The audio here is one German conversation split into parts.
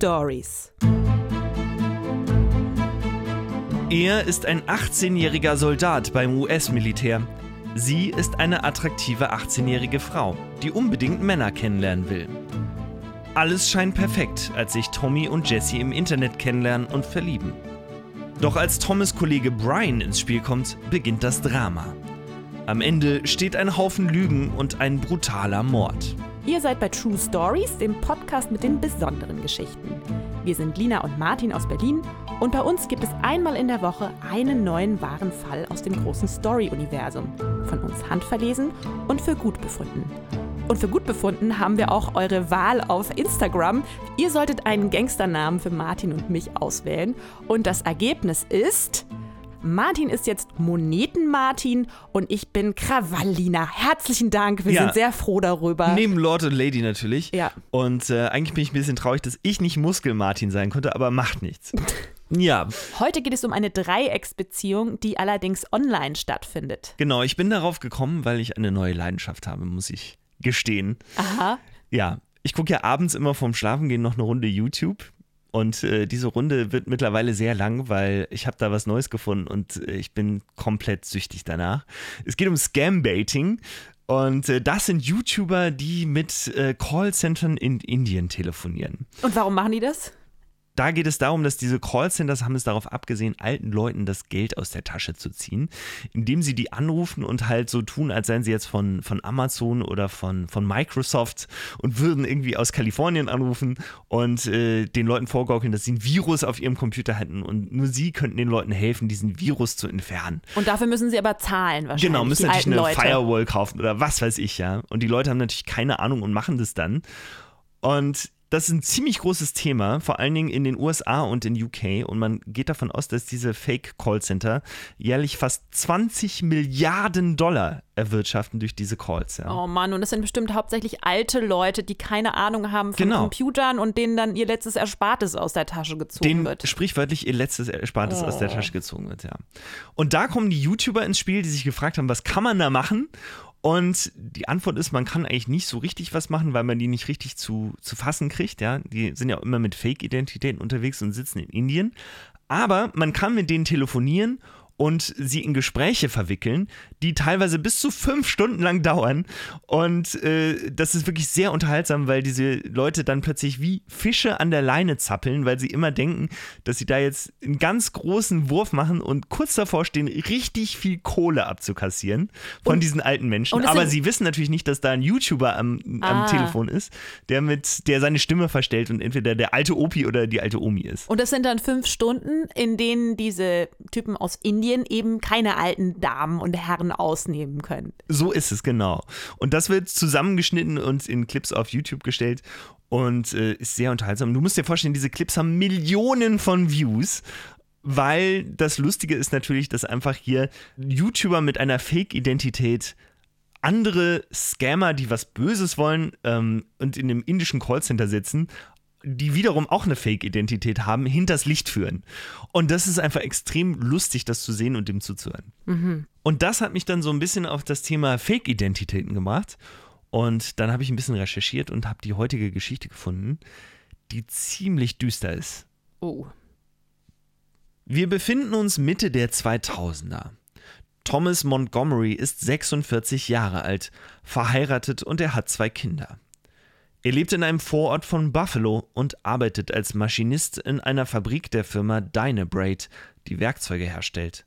Stories. Er ist ein 18-jähriger Soldat beim US-Militär. Sie ist eine attraktive 18-jährige Frau, die unbedingt Männer kennenlernen will. Alles scheint perfekt, als sich Tommy und Jesse im Internet kennenlernen und verlieben. Doch als Thomas Kollege Brian ins Spiel kommt, beginnt das Drama. Am Ende steht ein Haufen Lügen und ein brutaler Mord. Ihr seid bei True Stories, dem Podcast mit den besonderen Geschichten. Wir sind Lina und Martin aus Berlin und bei uns gibt es einmal in der Woche einen neuen wahren Fall aus dem großen Story-Universum. Von uns handverlesen und für gut befunden. Und für gut befunden haben wir auch eure Wahl auf Instagram. Ihr solltet einen Gangsternamen für Martin und mich auswählen. Und das Ergebnis ist. Martin ist jetzt Moneten-Martin und ich bin Krawallina. Herzlichen Dank, wir Ja. sind sehr froh darüber. Neben Lord und Lady natürlich. Ja. Und äh, eigentlich bin ich ein bisschen traurig, dass ich nicht Muskel-Martin sein konnte, aber macht nichts. ja, Heute geht es um eine Dreiecksbeziehung, die allerdings online stattfindet. genau. Ich bin darauf gekommen, weil ich eine neue Leidenschaft habe, muss ich gestehen. Aha. Ja, ich gucke ja abends immer vorm Schlafengehen noch eine Runde YouTube. Und äh, diese Runde wird mittlerweile sehr lang, weil ich habe da was Neues gefunden und äh, ich bin komplett süchtig danach. Es geht um Scam-Baiting und äh, das sind YouTuber, die mit äh, Callcentern in Indien telefonieren. Und warum machen die das? Da geht es darum, dass diese Callcenters haben es darauf abgesehen, alten Leuten das Geld aus der Tasche zu ziehen, indem sie die anrufen und halt so tun, als seien sie jetzt von, von Amazon oder von, von Microsoft und würden irgendwie aus Kalifornien anrufen und äh, den Leuten vorgaukeln, dass sie ein Virus auf ihrem Computer hätten und nur sie könnten den Leuten helfen, diesen Virus zu entfernen. Und dafür müssen sie aber zahlen wahrscheinlich. Genau, müssen natürlich eine Leute. Firewall kaufen oder was weiß ich, ja. Und die Leute haben natürlich keine Ahnung und machen das dann. Und das ist ein ziemlich großes Thema, vor allen Dingen in den USA und in UK. Und man geht davon aus, dass diese Fake-Callcenter jährlich fast 20 Milliarden Dollar erwirtschaften durch diese Calls. Ja. Oh Mann, und das sind bestimmt hauptsächlich alte Leute, die keine Ahnung haben von Genau. Computern und denen dann ihr letztes Erspartes aus der Tasche gezogen denen wird. sprichwörtlich ihr letztes Erspartes aus der Oh. Tasche gezogen wird, ja. Und da kommen die YouTuber ins Spiel, die sich gefragt haben, was kann man da machen? Und die Antwort ist, man kann eigentlich nicht so richtig was machen, weil man die nicht richtig zu, zu fassen kriegt, ja. Die sind ja immer mit Fake-Identitäten unterwegs und sitzen in Indien. Aber man kann mit denen telefonieren und sie in Gespräche verwickeln, die teilweise bis zu fünf Stunden lang dauern. Und äh, das ist wirklich sehr unterhaltsam, weil diese Leute dann plötzlich wie Fische an der Leine zappeln, weil sie immer denken, dass sie da jetzt einen ganz großen Wurf machen und kurz davor stehen, richtig viel Kohle abzukassieren von Und- diesen alten Menschen. Aber sie wissen natürlich nicht, dass da ein YouTuber am, am Ah. Telefon ist, der mit, der seine Stimme verstellt und entweder der alte Opi oder die alte Omi ist. Und das sind dann fünf Stunden, in denen diese Typen aus Indien eben keine alten Damen und Herren ausnehmen können. So ist es, genau. Und das wird zusammengeschnitten und in Clips auf YouTube gestellt und äh, ist sehr unterhaltsam. Du musst dir vorstellen, diese Clips haben Millionen von Views. Weil das Lustige ist natürlich, dass einfach hier YouTuber mit einer Fake-Identität andere Scammer, die was Böses wollen ähm, und in einem indischen Callcenter sitzen, die wiederum auch eine Fake-Identität haben, hinters Licht führen. Und das ist einfach extrem lustig, das zu sehen und dem zuzuhören. Und das hat mich dann so ein bisschen auf das Thema Fake-Identitäten gebracht. Und dann habe ich ein bisschen recherchiert und habe die heutige Geschichte gefunden, die ziemlich düster ist. Oh. Wir befinden uns Mitte der 2000er. Thomas Montgomery ist 46 Jahre alt, verheiratet und er hat zwei Kinder. Er lebt in einem Vorort von Buffalo und arbeitet als Maschinist in einer Fabrik der Firma Dynabrade, die Werkzeuge herstellt.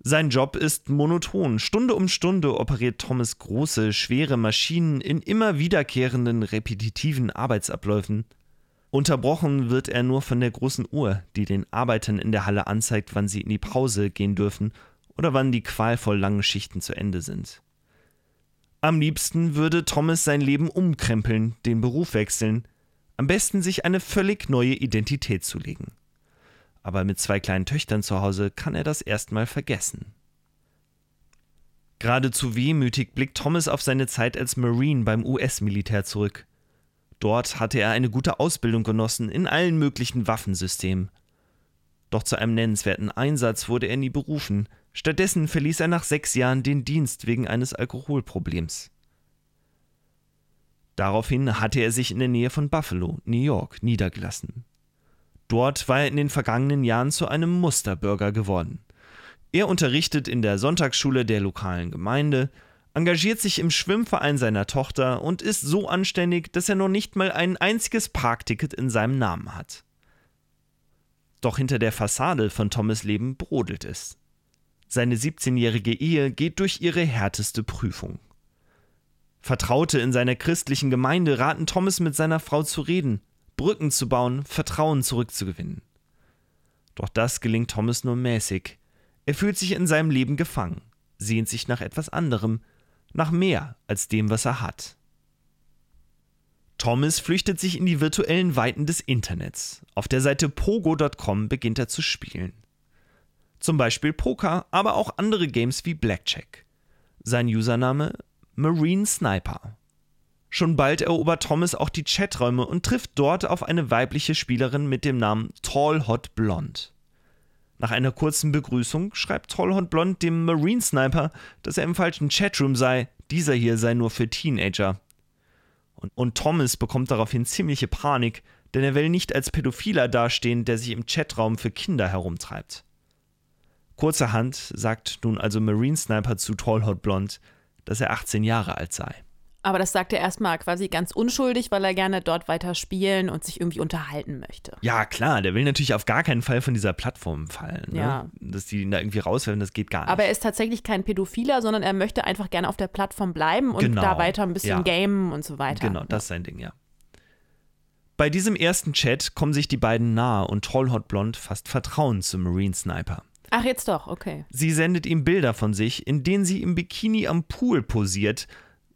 Sein Job ist monoton. Stunde um Stunde operiert Thomas große, schwere Maschinen in immer wiederkehrenden, repetitiven Arbeitsabläufen. Unterbrochen wird er nur von der großen Uhr, die den Arbeitern in der Halle anzeigt, wann sie in die Pause gehen dürfen oder wann die qualvoll langen Schichten zu Ende sind. Am liebsten würde Thomas sein Leben umkrempeln, den Beruf wechseln, am besten sich eine völlig neue Identität zulegen. Aber mit zwei kleinen Töchtern zu Hause kann er das erstmal vergessen. Geradezu wehmütig blickt Thomas auf seine Zeit als Marine beim US-Militär zurück. Dort hatte er eine gute Ausbildung genossen in allen möglichen Waffensystemen. Doch zu einem nennenswerten Einsatz wurde er nie berufen. Stattdessen verließ er nach sechs Jahren den Dienst wegen eines Alkoholproblems. Daraufhin hatte er sich in der Nähe von Buffalo, New York, niedergelassen. Dort war er in den vergangenen Jahren zu einem Musterbürger geworden. Er unterrichtet in der Sonntagsschule der lokalen Gemeinde, engagiert sich im Schwimmverein seiner Tochter und ist so anständig, dass er noch nicht mal ein einziges Parkticket in seinem Namen hat. Doch hinter der Fassade von Thomas Leben brodelt es. Seine 17-jährige Ehe geht durch ihre härteste Prüfung. Vertraute in seiner christlichen Gemeinde raten Thomas mit seiner Frau zu reden, Brücken zu bauen, Vertrauen zurückzugewinnen. Doch das gelingt Thomas nur mäßig. Er fühlt sich in seinem Leben gefangen, sehnt sich nach etwas anderem, nach mehr als dem, was er hat. Thomas flüchtet sich in die virtuellen Weiten des Internets. Auf der Seite pogo.com beginnt er zu spielen. Zum Beispiel Poker, aber auch andere Games wie Blackjack. Sein Username Marine Sniper. Schon bald erobert Thomas auch die Chaträume und trifft dort auf eine weibliche Spielerin mit dem Namen Tall Hot Blonde. Nach einer kurzen Begrüßung schreibt Tall Hot Blonde dem Marine Sniper, dass er im falschen Chatroom sei, dieser hier sei nur für Teenager. Und, und Thomas bekommt daraufhin ziemliche Panik, denn er will nicht als Pädophiler dastehen, der sich im Chatraum für Kinder herumtreibt. Kurzerhand sagt nun also Marine Sniper zu Tall Hot Blonde, dass er 18 Jahre alt sei. Aber das sagt er erstmal quasi ganz unschuldig, weil er gerne dort weiter spielen und sich irgendwie unterhalten möchte. Ja, klar, der will natürlich auf gar keinen Fall von dieser Plattform fallen. Ne? Ja. Dass die ihn da irgendwie rauswerfen, das geht gar nicht. Aber er ist tatsächlich kein Pädophiler, sondern er möchte einfach gerne auf der Plattform bleiben und Genau, da weiter ein bisschen ja. gamen und so weiter. Genau, das ist sein Ding, ja. Bei diesem ersten Chat kommen sich die beiden nahe und Tall Hot Blonde fasst Vertrauen zum Marine Sniper. Ach, jetzt doch, okay. Sie sendet ihm Bilder von sich, in denen sie im Bikini am Pool posiert,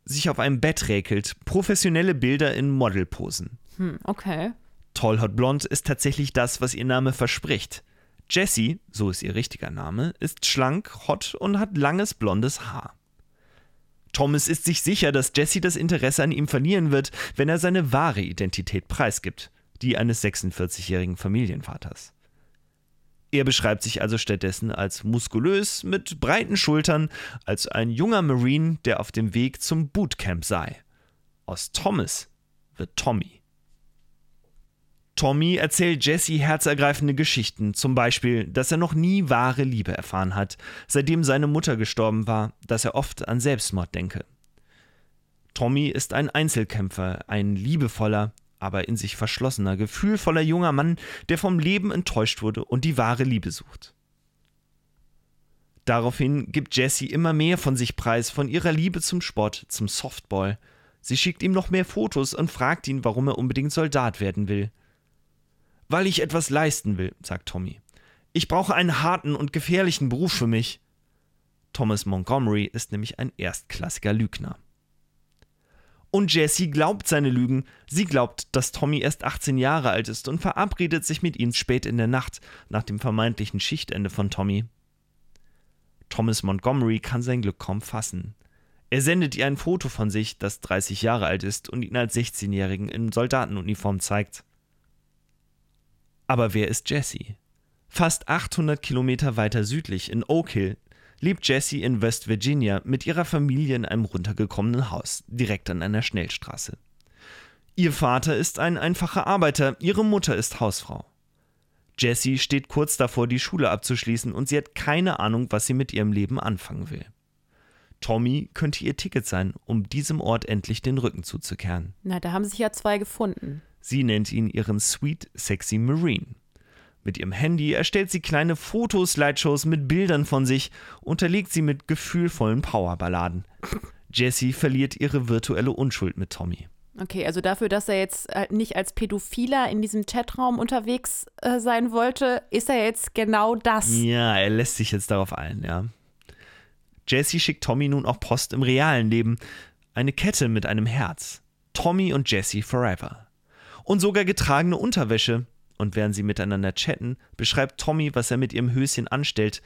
sich auf einem Bett räkelt, professionelle Bilder in Modelposen. Hm, okay. Tall Hot Blonde ist tatsächlich das, was ihr Name verspricht. Jessie, so ist ihr richtiger Name, ist schlank, hot und hat langes blondes Haar. Thomas ist sich sicher, dass Jessie das Interesse an ihm verlieren wird, wenn er seine wahre Identität preisgibt, die eines 46-jährigen Familienvaters. Er beschreibt sich also stattdessen als muskulös, mit breiten Schultern, als ein junger Marine, der auf dem Weg zum Bootcamp sei. Aus Thomas wird Tommy. Tommy erzählt Jesse herzergreifende Geschichten, zum Beispiel, dass er noch nie wahre Liebe erfahren hat, seitdem seine Mutter gestorben war, dass er oft an Selbstmord denke. Tommy ist ein Einzelkämpfer, ein liebevoller, aber in sich verschlossener, gefühlvoller junger Mann, der vom Leben enttäuscht wurde und die wahre Liebe sucht. Daraufhin gibt Jessie immer mehr von sich preis, von ihrer Liebe zum Sport, zum Softball. Sie schickt ihm noch mehr Fotos und fragt ihn, warum er unbedingt Soldat werden will. Weil ich etwas leisten will, sagt Tommy. Ich brauche einen harten und gefährlichen Beruf für mich. Thomas Montgomery ist nämlich ein erstklassiger Lügner. Und Jessie glaubt seine Lügen. Sie glaubt, dass Tommy erst 18 Jahre alt ist und verabredet sich mit ihm spät in der Nacht nach dem vermeintlichen Schichtende von Tommy. Thomas Montgomery kann sein Glück kaum fassen. Er sendet ihr ein Foto von sich, das 30 Jahre alt ist und ihn als 16-Jährigen in Soldatenuniform zeigt. Aber wer ist Jessie? Fast 800 Kilometer weiter südlich in Oak Hill lebt Jessie in West Virginia mit ihrer Familie in einem runtergekommenen Haus, direkt an einer Schnellstraße. Ihr Vater ist ein einfacher Arbeiter, ihre Mutter ist Hausfrau. Jessie steht kurz davor, die Schule abzuschließen und sie hat keine Ahnung, was sie mit ihrem Leben anfangen will. Tommy könnte ihr Ticket sein, um diesem Ort endlich den Rücken zuzukehren. Na, da haben sich ja zwei gefunden. Sie nennt ihn ihren Sweet Sexy Marine. Mit ihrem Handy erstellt sie kleine Fotoslideshows mit Bildern von sich, unterlegt sie mit gefühlvollen Powerballaden. Jessie verliert ihre virtuelle Unschuld mit Tommy. Okay, also dafür, dass er jetzt äh, nicht als Pädophiler in diesem Chatraum unterwegs äh, sein wollte, ist er jetzt genau das. Ja, er lässt sich jetzt darauf ein, ja. Jessie schickt Tommy nun auch Post im realen Leben. Eine Kette mit einem Herz. Tommy und Jessie forever. Und sogar getragene Unterwäsche. Und während sie miteinander chatten, beschreibt Tommy, was er mit ihrem Höschen anstellt.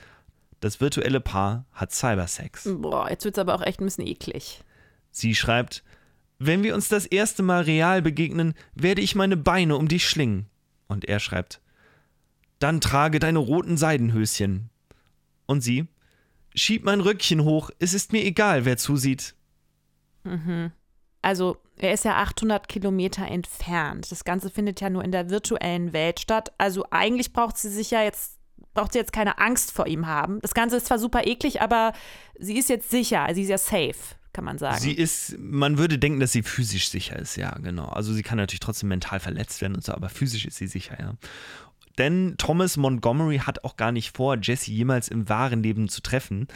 Das virtuelle Paar hat Cybersex. Boah, jetzt wird's aber auch echt ein bisschen eklig. Sie schreibt, wenn wir uns das erste Mal real begegnen, werde ich meine Beine um dich schlingen. Und er schreibt, dann trage deine roten Seidenhöschen. Und sie, schieb mein Röckchen hoch, es ist mir egal, wer zusieht. Also er ist ja 800 Kilometer entfernt. Das Ganze findet ja nur in der virtuellen Welt statt. Also eigentlich braucht sie sich ja jetzt, braucht sie jetzt keine Angst vor ihm haben. Das Ganze ist zwar super eklig, aber sie ist jetzt sicher, sie ist ja safe kann man sagen. Sie ist, man würde denken, dass sie physisch sicher ist, ja, genau. Also sie kann natürlich trotzdem mental verletzt werden und so, aber physisch ist sie sicher, ja. Denn Thomas Montgomery hat auch gar nicht vor, Jesse jemals im wahren Leben zu treffen,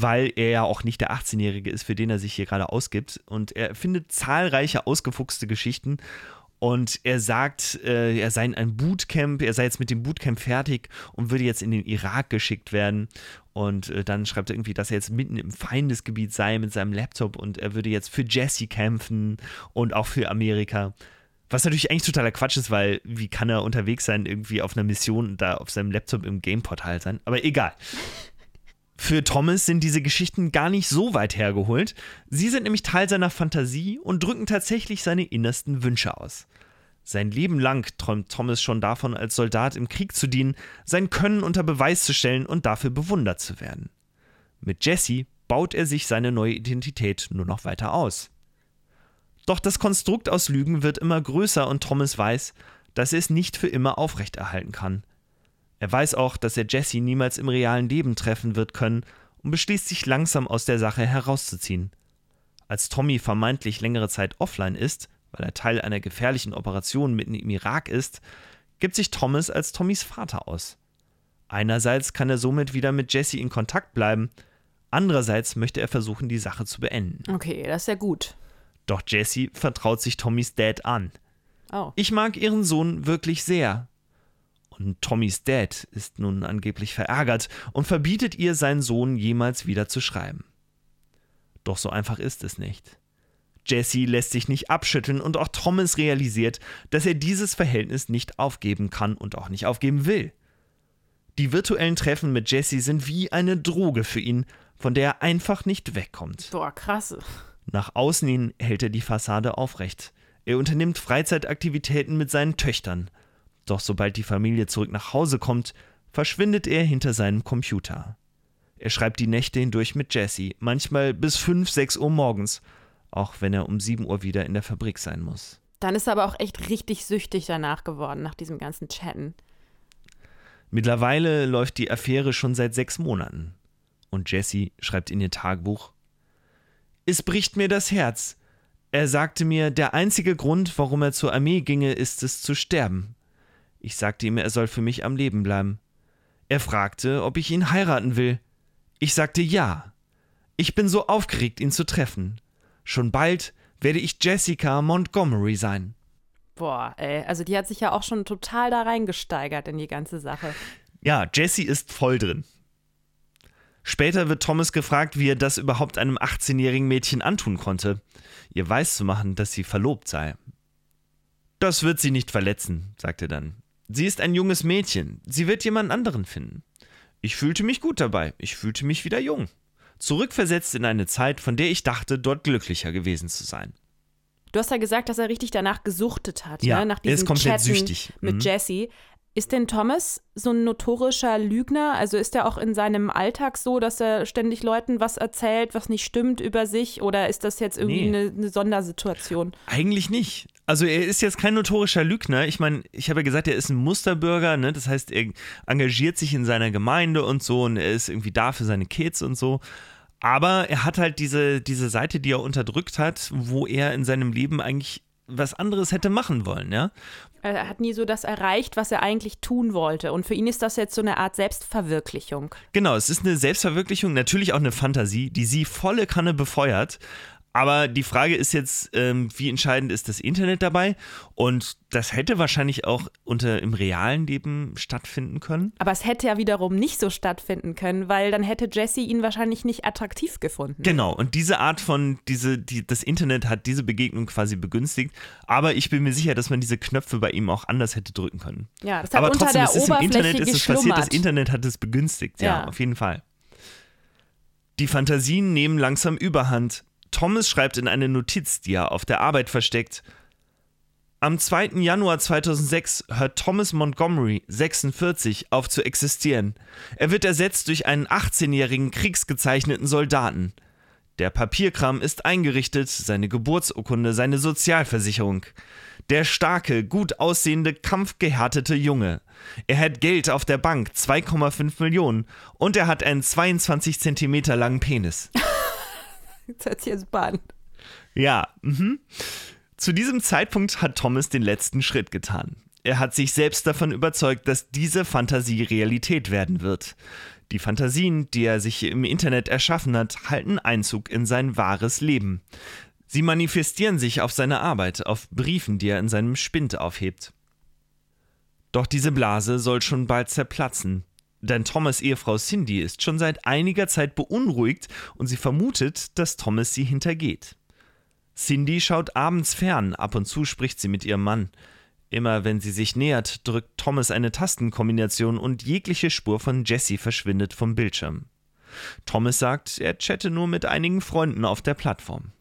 weil er ja auch nicht der 18-Jährige ist, für den er sich hier gerade ausgibt. Und er findet zahlreiche ausgefuchste Geschichten und er sagt, äh, er sei in einem Bootcamp, er sei jetzt mit dem Bootcamp fertig und würde jetzt in den Irak geschickt werden. Und äh, dann schreibt er irgendwie, dass er jetzt mitten im Feindesgebiet sei mit seinem Laptop und er würde jetzt für Jesse kämpfen und auch für Amerika. Was natürlich eigentlich totaler Quatsch ist, weil wie kann er unterwegs sein, irgendwie auf einer Mission da auf seinem Laptop im Gameportal sein? Aber egal. Für Thomas sind diese Geschichten gar nicht so weit hergeholt. Sie sind nämlich Teil seiner Fantasie und drücken tatsächlich seine innersten Wünsche aus. Sein Leben lang träumt Thomas schon davon, als Soldat im Krieg zu dienen, sein Können unter Beweis zu stellen und dafür bewundert zu werden. Mit Jesse baut er sich seine neue Identität nur noch weiter aus. Doch das Konstrukt aus Lügen wird immer größer und Thomas weiß, dass er es nicht für immer aufrechterhalten kann. Er weiß auch, dass er Jesse niemals im realen Leben treffen wird können und beschließt sich langsam aus der Sache herauszuziehen. Als Tommy vermeintlich längere Zeit offline ist, weil er Teil einer gefährlichen Operation mitten im Irak ist, gibt sich Thomas als Tommys Vater aus. Einerseits kann er somit wieder mit Jesse in Kontakt bleiben, andererseits möchte er versuchen, die Sache zu beenden. Okay, das ist ja gut. Doch Jesse vertraut sich Tommys Dad an. Oh. Ich mag ihren Sohn wirklich sehr, und Tommys Dad ist nun angeblich verärgert und verbietet ihr, seinen Sohn jemals wieder zu schreiben. Doch so einfach ist es nicht. Jesse lässt sich nicht abschütteln und auch Thomas realisiert, dass er dieses Verhältnis nicht aufgeben kann und auch nicht aufgeben will. Die virtuellen Treffen mit Jesse sind wie eine Droge für ihn, von der er einfach nicht wegkommt. Boah, krass. Nach außen hin hält er die Fassade aufrecht. Er unternimmt Freizeitaktivitäten mit seinen Töchtern. Doch sobald die Familie zurück nach Hause kommt, verschwindet er hinter seinem Computer. Er schreibt die Nächte hindurch mit Jesse, manchmal bis 5, 6 Uhr morgens, auch wenn er um 7 Uhr wieder in der Fabrik sein muss. Dann ist er aber auch echt richtig süchtig danach geworden, nach diesem ganzen Chatten. Mittlerweile läuft die Affäre schon seit sechs Monaten. Und Jesse schreibt in ihr Tagebuch: Es bricht mir das Herz. Er sagte mir, der einzige Grund, warum er zur Armee ginge, ist es zu sterben. Ich sagte ihm, er soll für mich am Leben bleiben. Er fragte, ob ich ihn heiraten will. Ich sagte ja. Ich bin so aufgeregt, ihn zu treffen. Schon bald werde ich Jessica Montgomery sein. Boah, ey, also die hat sich ja auch schon total da reingesteigert in die ganze Sache. Ja, Jessie ist voll drin. Später wird Thomas gefragt, wie er das überhaupt einem 18-jährigen Mädchen antun konnte, ihr weiszumachen, dass sie verlobt sei. Das wird sie nicht verletzen, sagt er dann. Sie ist ein junges Mädchen. Sie wird jemand anderen finden. Ich fühlte mich gut dabei. Ich fühlte mich wieder jung. Zurückversetzt in eine Zeit, von der ich dachte, dort glücklicher gewesen zu sein. Du hast ja gesagt, dass er richtig danach gesuchtet hat, ja, ne? nach er ist diesem komplett Chatten süchtig. mit Mhm. Jesse. Ist denn Thomas so ein notorischer Lügner? Also ist er auch in seinem Alltag so, dass er ständig Leuten was erzählt, was nicht stimmt über sich? Oder ist das jetzt irgendwie Nee. eine, eine Sondersituation? Eigentlich nicht. Also er ist jetzt kein notorischer Lügner. Ich meine, ich habe ja gesagt, er ist ein Musterbürger, ne? Das heißt, er engagiert sich in seiner Gemeinde und so und er ist irgendwie da für seine Kids und so. Aber er hat halt diese, diese Seite, die er unterdrückt hat, wo er in seinem Leben eigentlich was anderes hätte machen wollen, ja. Er hat nie so das erreicht, was er eigentlich tun wollte. Und für ihn ist das jetzt so eine Art Selbstverwirklichung. Genau, es ist eine Selbstverwirklichung, natürlich auch eine Fantasie, die sie volle Kanne befeuert. Aber die Frage ist jetzt, ähm, wie entscheidend ist das Internet dabei? Und das hätte wahrscheinlich auch unter im realen Leben stattfinden können. Aber es hätte ja wiederum nicht so stattfinden können, weil dann hätte Jesse ihn wahrscheinlich nicht attraktiv gefunden. Genau, und diese Art von, diese, die, das Internet hat diese Begegnung quasi begünstigt. Aber ich bin mir sicher, dass man diese Knöpfe bei ihm auch anders hätte drücken können. Ja, das hat Aber unter trotzdem, der es ist im Oberfläche Internet ist es passiert, das. Internet hat es begünstigt, ja, Ja. auf jeden Fall. Die Fantasien nehmen langsam Überhand. Thomas schreibt in eine Notiz, die er auf der Arbeit versteckt. Am 2. Januar 2006 hört Thomas Montgomery, 46, auf zu existieren. Er wird ersetzt durch einen 18-jährigen kriegsgezeichneten Soldaten. Der Papierkram ist eingerichtet, seine Geburtsurkunde, seine Sozialversicherung. Der starke, gut aussehende, kampfgehärtete Junge. Er hat Geld auf der Bank, 2,5 Millionen. Und er hat einen 22 Zentimeter langen Penis. Jetzt hört sich jetzt an. Ja, mhm. Zu diesem Zeitpunkt hat Thomas den letzten Schritt getan. Er hat sich selbst davon überzeugt, dass diese Fantasie Realität werden wird. Die Fantasien, die er sich im Internet erschaffen hat, halten Einzug in sein wahres Leben. Sie manifestieren sich auf seine Arbeit, auf Briefen, die er in seinem Spind aufhebt. Doch diese Blase soll schon bald zerplatzen. Denn Thomas Ehefrau Cindy ist schon seit einiger Zeit beunruhigt und sie vermutet, dass Thomas sie hintergeht. Cindy schaut abends fern, ab und zu spricht sie mit ihrem Mann. Immer wenn sie sich nähert, drückt Thomas eine Tastenkombination und jegliche Spur von Jesse verschwindet vom Bildschirm. Thomas sagt, er chatte nur mit einigen Freunden auf der Plattform.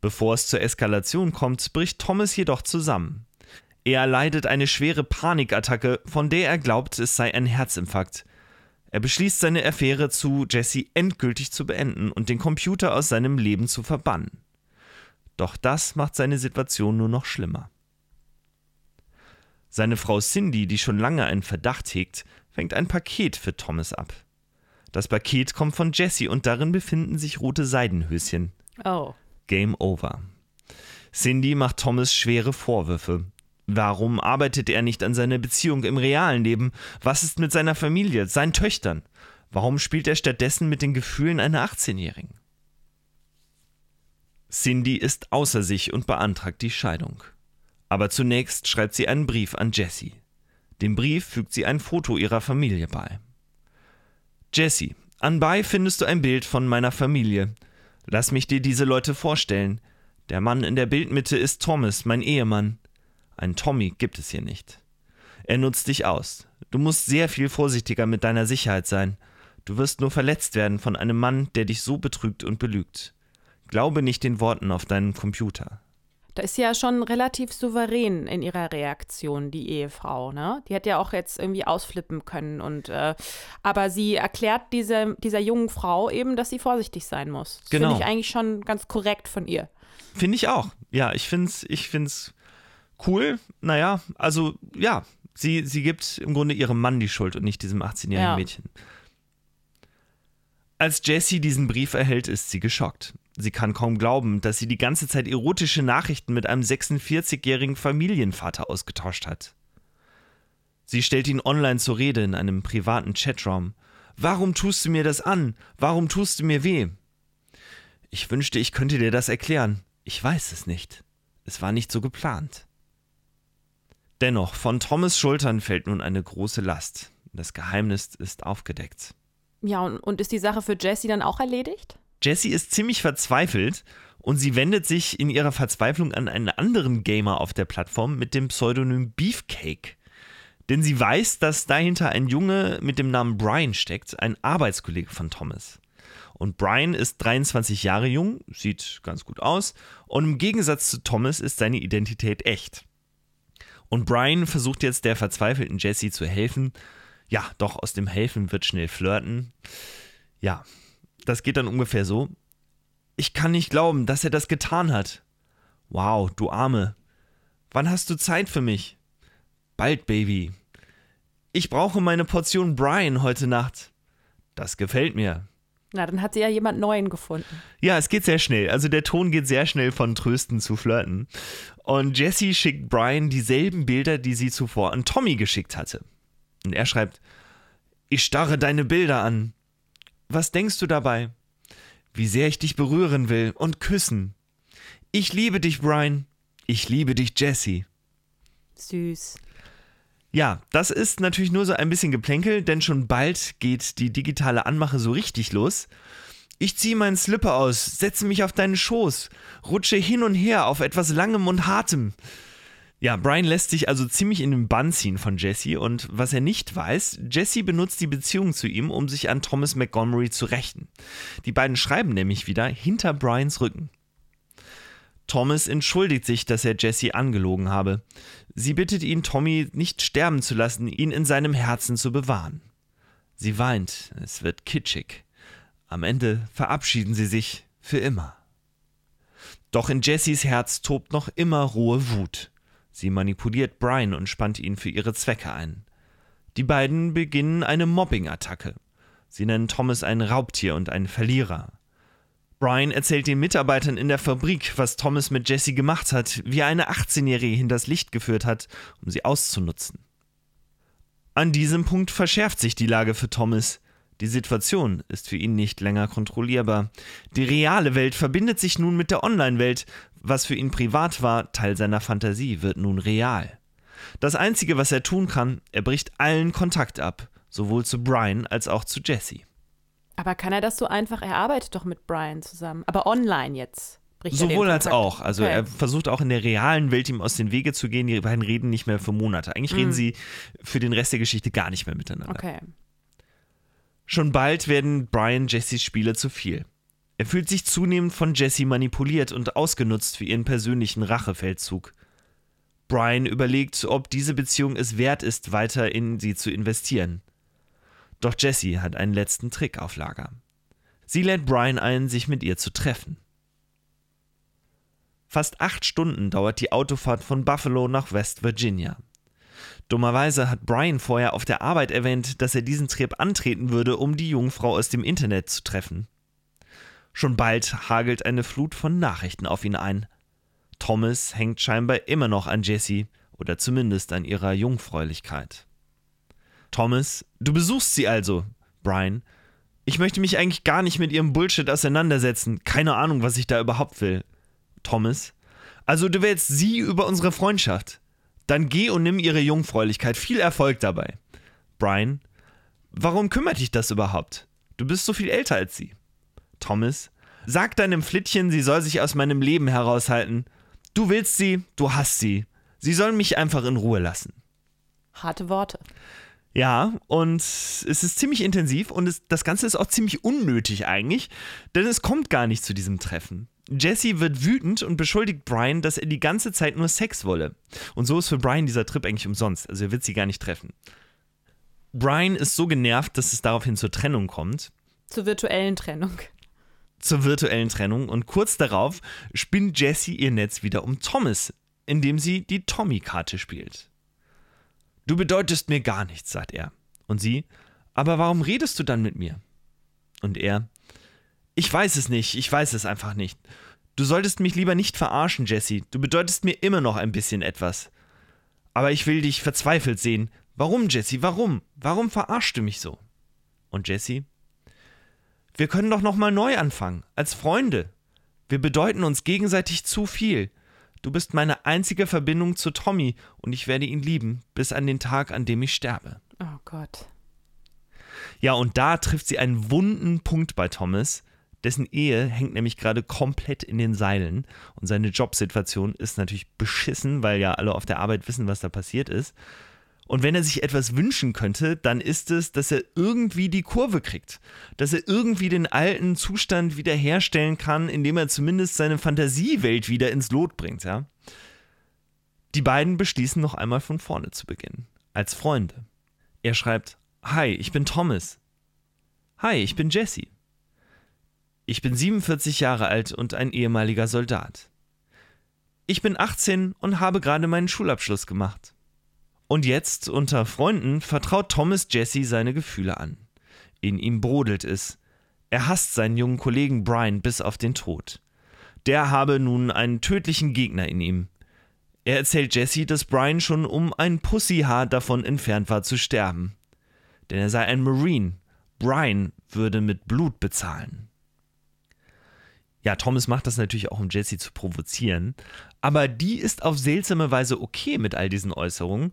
Bevor es zur Eskalation kommt, bricht Thomas jedoch zusammen. Er leidet eine schwere Panikattacke, von der er glaubt, es sei ein Herzinfarkt. Er beschließt seine Affäre zu Jesse endgültig zu beenden und den Computer aus seinem Leben zu verbannen. Doch das macht seine Situation nur noch schlimmer. Seine Frau Cindy, die schon lange einen Verdacht hegt, fängt ein Paket für Thomas ab. Das Paket kommt von Jesse und darin befinden sich rote Seidenhöschen. Oh. Game over. Cindy macht Thomas schwere Vorwürfe. Warum arbeitet er nicht an seiner Beziehung im realen Leben? Was ist mit seiner Familie, seinen Töchtern? Warum spielt er stattdessen mit den Gefühlen einer 18-Jährigen? Cindy ist außer sich und beantragt die Scheidung. Aber zunächst schreibt sie einen Brief an Jessie. Dem Brief fügt sie ein Foto ihrer Familie bei. Jessie, anbei findest du ein Bild von meiner Familie. Lass mich dir diese Leute vorstellen. Der Mann in der Bildmitte ist Thomas, mein Ehemann. Ein Tommy gibt es hier nicht. Er nutzt dich aus. Du musst sehr viel vorsichtiger mit deiner Sicherheit sein. Du wirst nur verletzt werden von einem Mann, der dich so betrügt und belügt. Glaube nicht den Worten auf deinem Computer. Da ist sie ja schon relativ souverän in ihrer Reaktion, die Ehefrau, ne? Die hätte ja auch jetzt irgendwie ausflippen können und äh, aber sie erklärt diese, dieser jungen Frau eben, dass sie vorsichtig sein muss. Das genau. finde ich eigentlich schon ganz korrekt von ihr. Finde ich auch. Ja, ich finde es ich find's cool. Naja, also ja, sie, sie gibt im Grunde ihrem Mann die Schuld und nicht diesem 18-jährigen Ja. Mädchen. Als Jessie diesen Brief erhält, ist sie geschockt. Sie kann kaum glauben, dass sie die ganze Zeit erotische Nachrichten mit einem 46-jährigen Familienvater ausgetauscht hat. Sie stellt ihn online zur Rede in einem privaten Chatraum. Warum tust du mir das an? Warum tust du mir weh? Ich wünschte, ich könnte dir das erklären. Ich weiß es nicht. Es war nicht so geplant. Dennoch, von Thomas Schultern fällt nun eine große Last. Das Geheimnis ist aufgedeckt. Ja, und, und ist die Sache für Jessie dann auch erledigt? Jessie ist ziemlich verzweifelt und sie wendet sich in ihrer Verzweiflung an einen anderen Gamer auf der Plattform mit dem Pseudonym Beefcake. Denn sie weiß, dass dahinter ein Junge mit dem Namen Brian steckt, ein Arbeitskollege von Thomas. Und Brian ist 23 Jahre jung, sieht ganz gut aus, und im Gegensatz zu Thomas ist seine Identität echt. Und Brian versucht jetzt der verzweifelten Jessie zu helfen. Ja, doch aus dem Helfen wird schnell flirten. Ja, das geht dann ungefähr so. Ich kann nicht glauben, dass er das getan hat. Wow, du Arme. Wann hast du Zeit für mich? Bald, Baby. Ich brauche meine Portion Brian heute Nacht. Das gefällt mir. Na, dann hat sie ja jemand Neuen gefunden. Ja, es geht sehr schnell. Also der Ton geht sehr schnell von Trösten zu Flirten. Und Jessie schickt Brian dieselben Bilder, die sie zuvor an Tommy geschickt hatte. Und er schreibt, ich starre deine Bilder an. Was denkst du dabei? Wie sehr ich dich berühren will und küssen. Ich liebe dich, Brian. Ich liebe dich, Jessie. Süß. Ja, das ist natürlich nur so ein bisschen Geplänkel, denn schon bald geht die digitale Anmache so richtig los. Ich ziehe meinen Slipper aus, setze mich auf deinen Schoß, rutsche hin und her auf etwas Langem und Hartem. Ja, Brian lässt sich also ziemlich in den Bann ziehen von Jesse und was er nicht weiß, Jesse benutzt die Beziehung zu ihm, um sich an Thomas Montgomery zu rächen. Die beiden schreiben nämlich wieder hinter Brians Rücken. Thomas entschuldigt sich, dass er Jesse angelogen habe. Sie bittet ihn, Tommy nicht sterben zu lassen, ihn in seinem Herzen zu bewahren. Sie weint, es wird kitschig. Am Ende verabschieden sie sich für immer. Doch in Jessys Herz tobt noch immer rohe Wut. Sie manipuliert Brian und spannt ihn für ihre Zwecke ein. Die beiden beginnen eine Mobbing-Attacke. Sie nennen Thomas ein Raubtier und einen Verlierer. Brian erzählt den Mitarbeitern in der Fabrik, was Thomas mit Jesse gemacht hat, wie er eine 18-Jährige hinters Licht geführt hat, um sie auszunutzen. An diesem Punkt verschärft sich die Lage für Thomas. Die Situation ist für ihn nicht länger kontrollierbar. Die reale Welt verbindet sich nun mit der Online-Welt. Was für ihn privat war, Teil seiner Fantasie, wird nun real. Das Einzige, was er tun kann, er bricht allen Kontakt ab, sowohl zu Brian als auch zu Jesse. Aber kann er das so einfach? Er arbeitet doch mit Brian zusammen, aber online jetzt. Sowohl als auch. Also okay. er versucht auch in der realen Welt ihm aus den Wege zu gehen. Die beiden reden nicht mehr für Monate. Eigentlich mhm. reden sie für den Rest der Geschichte gar nicht mehr miteinander. Okay. Schon bald werden Brian Jessys Spiele zu viel. Er fühlt sich zunehmend von Jessie manipuliert und ausgenutzt für ihren persönlichen Rachefeldzug. Brian überlegt, ob diese Beziehung es wert ist, weiter in sie zu investieren. Doch Jessie hat einen letzten Trick auf Lager. Sie lädt Brian ein, sich mit ihr zu treffen. Fast acht Stunden dauert die Autofahrt von Buffalo nach West Virginia. Dummerweise hat Brian vorher auf der Arbeit erwähnt, dass er diesen Trip antreten würde, um die Jungfrau aus dem Internet zu treffen. Schon bald hagelt eine Flut von Nachrichten auf ihn ein. Thomas hängt scheinbar immer noch an Jessie oder zumindest an ihrer Jungfräulichkeit. Thomas, du besuchst sie also, Brian. Ich möchte mich eigentlich gar nicht mit ihrem Bullshit auseinandersetzen. Keine Ahnung, was ich da überhaupt will. Thomas, also du wählst sie über unsere Freundschaft. Dann geh und nimm ihre Jungfräulichkeit. Viel Erfolg dabei. Brian, warum kümmert dich das überhaupt? Du bist so viel älter als sie. Thomas, sag deinem Flittchen, sie soll sich aus meinem Leben heraushalten. Du willst sie, du hast sie. Sie sollen mich einfach in Ruhe lassen. Harte Worte. Ja, und es ist ziemlich intensiv und es, das Ganze ist auch ziemlich unnötig eigentlich, denn es kommt gar nicht zu diesem Treffen. Jesse wird wütend und beschuldigt Brian, dass er die ganze Zeit nur Sex wolle. Und so ist für Brian dieser Trip eigentlich umsonst. Also er wird sie gar nicht treffen. Brian ist so genervt, dass es daraufhin zur Trennung kommt. Zur virtuellen Trennung. Zur virtuellen Trennung. Und kurz darauf spinnt Jessie ihr Netz wieder um Thomas, indem sie die Tommy-Karte spielt. Du bedeutest mir gar nichts, sagt er. Und sie, aber warum redest du dann mit mir? Und er, ich weiß es nicht, ich weiß es einfach nicht. Du solltest mich lieber nicht verarschen, Jesse. Du bedeutest mir immer noch ein bisschen etwas. Aber ich will dich verzweifelt sehen. Warum, Jesse? Warum? Warum verarschst du mich so? Und Jesse? Wir können doch noch mal neu anfangen, als Freunde. Wir bedeuten uns gegenseitig zu viel. Du bist meine einzige Verbindung zu Tommy und ich werde ihn lieben, bis an den Tag, an dem ich sterbe. Oh Gott. Ja, und da trifft sie einen wunden Punkt bei Thomas, dessen Ehe hängt nämlich gerade komplett in den Seilen und seine Jobsituation ist natürlich beschissen, weil ja alle auf der Arbeit wissen, was da passiert ist. Und wenn er sich etwas wünschen könnte, dann ist es, dass er irgendwie die Kurve kriegt. Dass er irgendwie den alten Zustand wiederherstellen kann, indem er zumindest seine Fantasiewelt wieder ins Lot bringt, ja. Die beiden beschließen noch einmal von vorne zu beginnen. Als Freunde. Er schreibt: Hi, ich bin Thomas. Hi, ich bin Jesse. Ich bin 47 Jahre alt und ein ehemaliger Soldat. Ich bin 18 und habe gerade meinen Schulabschluss gemacht. Und jetzt, unter Freunden, vertraut Thomas Jesse seine Gefühle an. In ihm brodelt es. Er hasst seinen jungen Kollegen Brian bis auf den Tod. Der habe nun einen tödlichen Gegner in ihm. Er erzählt Jesse, dass Brian schon um ein Pussyhaar davon entfernt war zu sterben. Denn er sei ein Marine. Brian würde mit Blut bezahlen. Ja, Thomas macht das natürlich auch, um Jessie zu provozieren. Aber die ist auf seltsame Weise okay mit all diesen Äußerungen.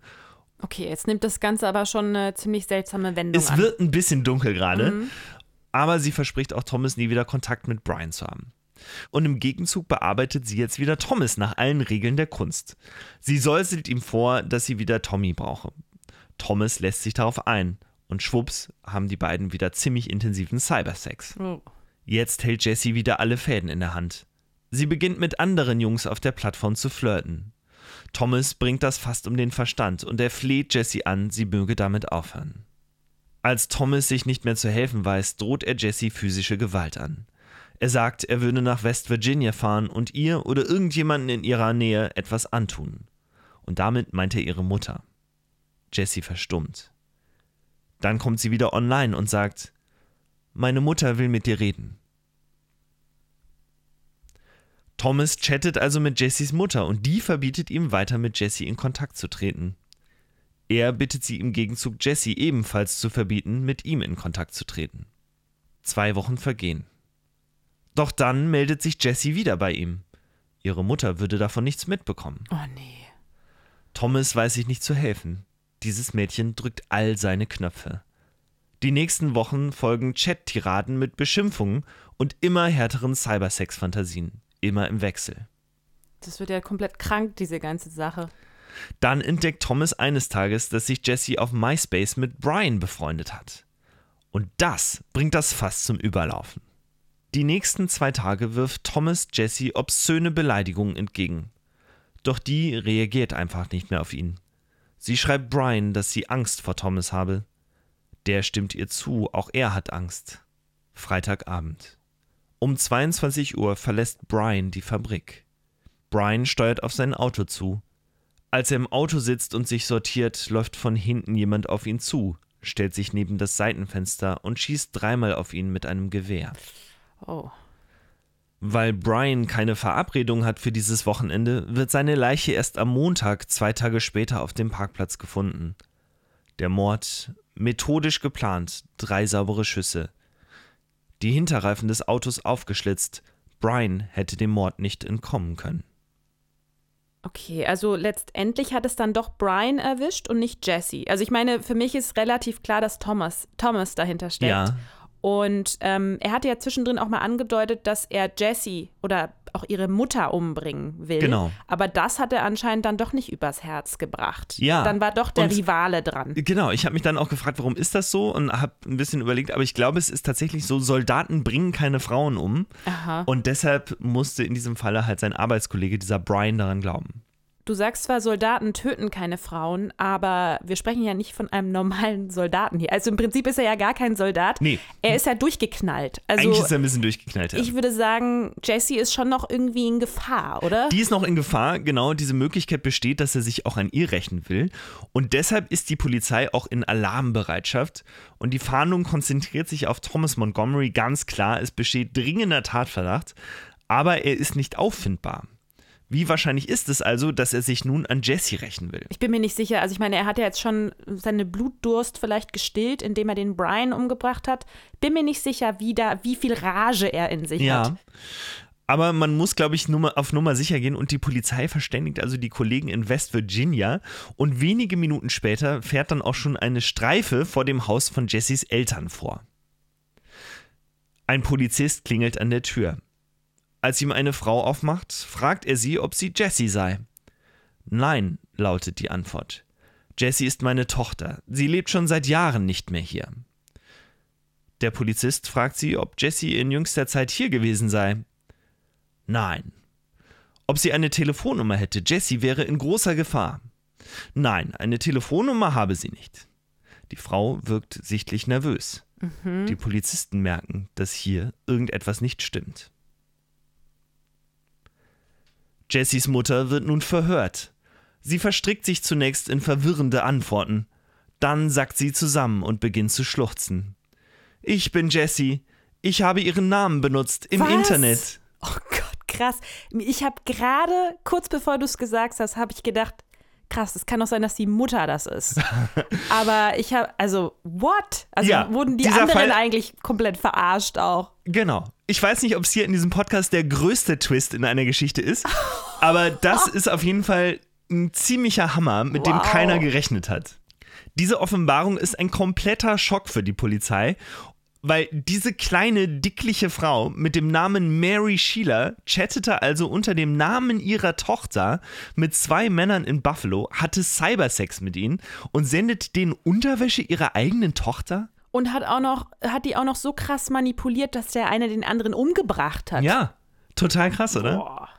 Okay, jetzt nimmt das Ganze aber schon eine ziemlich seltsame Wendung es an. Wird ein bisschen dunkel gerade. Mhm. Aber sie verspricht auch Thomas nie wieder Kontakt mit Brian zu haben. Und im Gegenzug bearbeitet sie jetzt wieder Thomas nach allen Regeln der Kunst. Sie säuselt ihm vor, dass sie wieder Tommy brauche. Thomas lässt sich darauf ein. Und schwupps haben die beiden wieder ziemlich intensiven Cybersex. Oh. Jetzt hält Jessie wieder alle Fäden in der Hand. Sie beginnt mit anderen Jungs auf der Plattform zu flirten. Thomas bringt das fast um den Verstand und er fleht Jessie an, sie möge damit aufhören. Als Thomas sich nicht mehr zu helfen weiß, droht er Jessie physische Gewalt an. Er sagt, er würde nach West Virginia fahren und ihr oder irgendjemanden in ihrer Nähe etwas antun. Und damit meint er ihre Mutter. Jessie verstummt. Dann kommt sie wieder online und sagt, meine Mutter will mit dir reden. Thomas chattet also mit Jessies Mutter und die verbietet ihm weiter mit Jessie in Kontakt zu treten. Er bittet sie im Gegenzug Jessie ebenfalls zu verbieten, mit ihm in Kontakt zu treten. Zwei Wochen vergehen. Doch dann meldet sich Jessie wieder bei ihm. Ihre Mutter würde davon nichts mitbekommen. Oh nee. Thomas weiß sich nicht zu helfen. Dieses Mädchen drückt all seine Knöpfe. Die nächsten Wochen folgen Chat-Tiraden mit Beschimpfungen und immer härteren Cybersex-Fantasien. Immer im Wechsel. Das wird ja komplett krank, diese ganze Sache. Dann entdeckt Thomas eines Tages, dass sich Jesse auf MySpace mit Brian befreundet hat. Und das bringt das Fass zum Überlaufen. Die nächsten zwei Tage wirft Thomas Jesse obszöne Beleidigungen entgegen. Doch die reagiert einfach nicht mehr auf ihn. Sie schreibt Brian, dass sie Angst vor Thomas habe. Der stimmt ihr zu, auch er hat Angst. Freitagabend. Um 22 Uhr verlässt Brian die Fabrik. Brian steuert auf sein Auto zu. Als er im Auto sitzt und sich sortiert, läuft von hinten jemand auf ihn zu, stellt sich neben das Seitenfenster und schießt dreimal auf ihn mit einem Gewehr. Oh. Weil Brian keine Verabredung hat für dieses Wochenende, wird seine Leiche erst am Montag, zwei Tage später, auf dem Parkplatz gefunden. Der Mord, methodisch geplant, drei saubere Schüsse. Die Hinterreifen des Autos aufgeschlitzt. Brian hätte dem Mord nicht entkommen können. Okay, also letztendlich hat es dann doch Brian erwischt und nicht Jesse. Also ich meine, für mich ist relativ klar, dass Thomas, Thomas dahinter steckt. Ja. Und ähm, er hatte ja zwischendrin auch mal angedeutet, dass er Jessie oder auch ihre Mutter umbringen will. Genau. Aber das hat er anscheinend dann doch nicht übers Herz gebracht. Ja. Dann war doch der Und- Rivale dran. Genau, ich habe mich dann auch gefragt, warum ist das so und habe ein bisschen überlegt, aber ich glaube, es ist tatsächlich so, Soldaten bringen keine Frauen um Aha. und deshalb musste in diesem Falle halt sein Arbeitskollege, dieser Brian, daran glauben. Du sagst zwar, Soldaten töten keine Frauen, aber wir sprechen ja nicht von einem normalen Soldaten hier. Also im Prinzip ist er ja gar kein Soldat. Nee. Er ist ja durchgeknallt. Also Eigentlich ist er ein bisschen durchgeknallt. Ja. ich würde sagen, Jesse ist schon noch irgendwie in Gefahr, oder? Die ist noch in Gefahr, genau diese Möglichkeit besteht, dass er sich auch an ihr rächen will. Und deshalb ist die Polizei auch in Alarmbereitschaft. Und die Fahndung konzentriert sich auf Thomas Montgomery ganz klar. Es besteht dringender Tatverdacht, aber er ist nicht auffindbar. Wie wahrscheinlich ist es also, dass er sich nun an Jesse rächen will? Ich bin mir nicht sicher. Also ich meine, er hat ja jetzt schon seine Blutdurst vielleicht gestillt, indem er den Brian umgebracht hat. Bin mir nicht sicher, wie, da, wie viel Rage er in sich Ja. hat. Aber man muss, glaube ich, Nummer, auf Nummer sicher gehen und die Polizei verständigt also die Kollegen in West Virginia und wenige Minuten später fährt dann auch schon eine Streife vor dem Haus von Jessys Eltern vor. Ein Polizist klingelt an der Tür. Als ihm eine Frau aufmacht, fragt er sie, ob sie Jessie sei. Nein, lautet die Antwort. Jessie ist meine Tochter. Sie lebt schon seit Jahren nicht mehr hier. Der Polizist fragt sie, ob Jessie in jüngster Zeit hier gewesen sei. Nein. Ob sie eine Telefonnummer hätte, Jessie wäre in großer Gefahr. Nein, eine Telefonnummer habe sie nicht. Die Frau wirkt sichtlich nervös. Die Polizisten merken, dass hier irgendetwas nicht stimmt. Jessys Mutter wird nun verhört. Sie verstrickt sich zunächst in verwirrende Antworten. Dann sackt sie zusammen und beginnt zu schluchzen. Ich bin Jessie. Ich habe ihren Namen benutzt im Was? Internet. Oh Gott, krass. Ich habe gerade, kurz bevor du es gesagt hast, habe ich gedacht, krass, es kann doch sein, dass die Mutter das ist. Aber ich habe, also, what? Also Ja, wurden die anderen Fall- eigentlich komplett verarscht auch? Genau. Ich weiß nicht, ob es hier in diesem Podcast der größte Twist in einer Geschichte ist, aber das ist auf jeden Fall ein ziemlicher Hammer, mit dem Wow. keiner gerechnet hat. Diese Offenbarung ist ein kompletter Schock für die Polizei, weil diese kleine, dickliche Frau mit dem Namen Mary Sheila chattete also unter dem Namen ihrer Tochter mit zwei Männern in Buffalo, hatte Cybersex mit ihnen und sendet denen Unterwäsche ihrer eigenen Tochter? Und hat auch noch, hat die auch noch so krass manipuliert, dass der eine den anderen umgebracht hat. Ja, total krass, oder? Boah.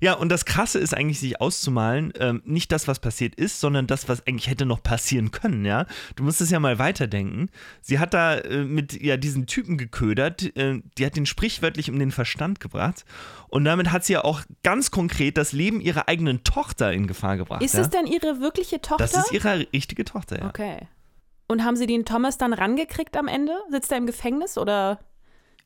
Ja, und das Krasse ist eigentlich, sich auszumalen, ähm, nicht das, was passiert ist, sondern das, was eigentlich hätte noch passieren können, ja. Du musst es ja mal weiterdenken. Sie hat da äh, mit ja, diesen Typen geködert, äh, die hat den sprichwörtlich um den Verstand gebracht. Und damit hat sie ja auch ganz konkret das Leben ihrer eigenen Tochter in Gefahr gebracht. Ist ja? es denn ihre wirkliche Tochter? Das ist ihre richtige Tochter, ja. Okay. Und haben sie den Thomas dann rangekriegt am Ende? Sitzt er im Gefängnis oder?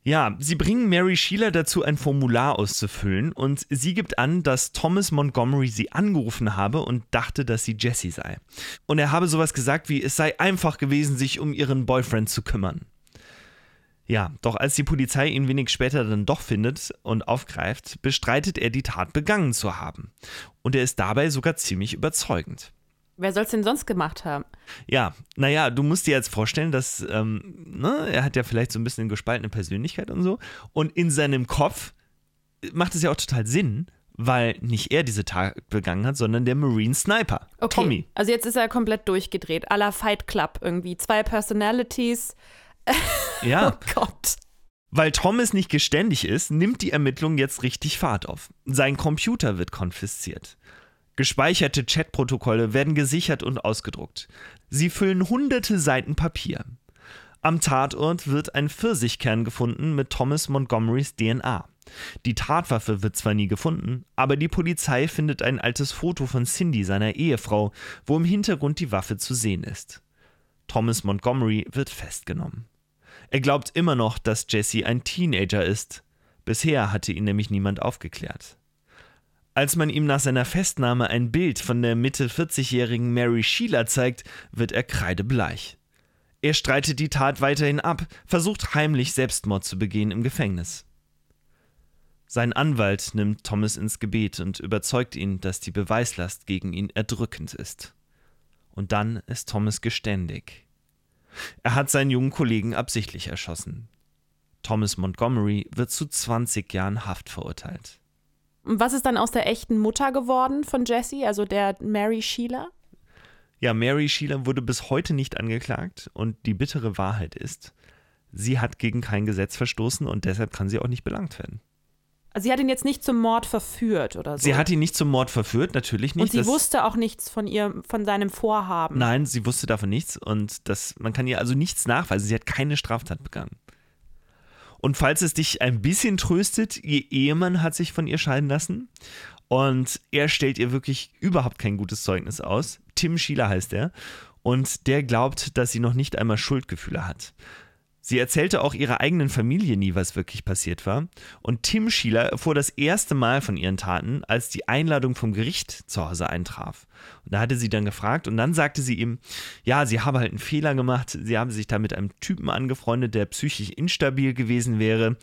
Ja, sie bringen Mary Sheila dazu, ein Formular auszufüllen und sie gibt an, dass Thomas Montgomery sie angerufen habe und dachte, dass sie Jessie sei. Und er habe sowas gesagt wie, es sei einfach gewesen, sich um ihren Boyfriend zu kümmern. Ja, doch als die Polizei ihn wenig später dann doch findet und aufgreift, bestreitet er die Tat begangen zu haben. Und er ist dabei sogar ziemlich überzeugend. Wer soll es denn sonst gemacht haben? Ja, naja, du musst dir jetzt vorstellen, dass ähm, ne, er hat ja vielleicht so ein bisschen eine gespaltene Persönlichkeit und so. Und in seinem Kopf macht es ja auch total Sinn, weil nicht er diese Tat begangen hat, sondern der Marine Sniper, Okay. Tommy. Also jetzt ist er komplett durchgedreht. À la Fight Club irgendwie. Zwei Personalities. Ja, Oh Gott. weil Thomas nicht geständig ist, nimmt die Ermittlung jetzt richtig Fahrt auf. Sein Computer wird konfisziert. Gespeicherte Chatprotokolle werden gesichert und ausgedruckt. Sie füllen hunderte Seiten Papier. Am Tatort wird ein Pfirsichkern gefunden mit Thomas Montgomerys DNA. Die Tatwaffe wird zwar nie gefunden, aber die Polizei findet ein altes Foto von Cindy, seiner Ehefrau, wo im Hintergrund die Waffe zu sehen ist. Thomas Montgomery wird festgenommen. Er glaubt immer noch, dass Jesse ein Teenager ist. Bisher hatte ihn nämlich niemand aufgeklärt. Als man ihm nach seiner Festnahme ein Bild von der Mitte 40-jährigen Mary Sheila zeigt, wird er kreidebleich. Er streitet die Tat weiterhin ab, versucht heimlich Selbstmord zu begehen im Gefängnis. Sein Anwalt nimmt Thomas ins Gebet und überzeugt ihn, dass die Beweislast gegen ihn erdrückend ist. Und dann ist Thomas geständig. Er hat seinen jungen Kollegen absichtlich erschossen. Thomas Montgomery wird zu 20 Jahren Haft verurteilt. Und was ist dann aus der echten Mutter geworden von Jessie, also der Mary Sheila? Ja, Mary Sheila wurde bis heute nicht angeklagt und die bittere Wahrheit ist, sie hat gegen kein Gesetz verstoßen und deshalb kann sie auch nicht belangt werden. Also sie hat ihn jetzt nicht zum Mord verführt oder so. Sie hat ihn nicht zum Mord verführt, natürlich nicht. Und sie das- wusste auch nichts von ihr, von seinem Vorhaben. Nein, sie wusste davon nichts und das, man kann ihr also nichts nachweisen. Sie hat keine Straftat begangen. Und falls es dich ein bisschen tröstet, ihr Ehemann hat sich von ihr scheiden lassen und er stellt ihr wirklich überhaupt kein gutes Zeugnis aus. Tim Schieler heißt er und der glaubt, dass sie noch nicht einmal Schuldgefühle hat. Sie erzählte auch ihrer eigenen Familie nie, was wirklich passiert war. Und Tim Schieler erfuhr das erste Mal von ihren Taten, als die Einladung vom Gericht zu Hause eintraf. Und da hatte sie dann gefragt und dann sagte sie ihm, ja, sie habe halt einen Fehler gemacht, sie habe sich da mit einem Typen angefreundet, der psychisch instabil gewesen wäre.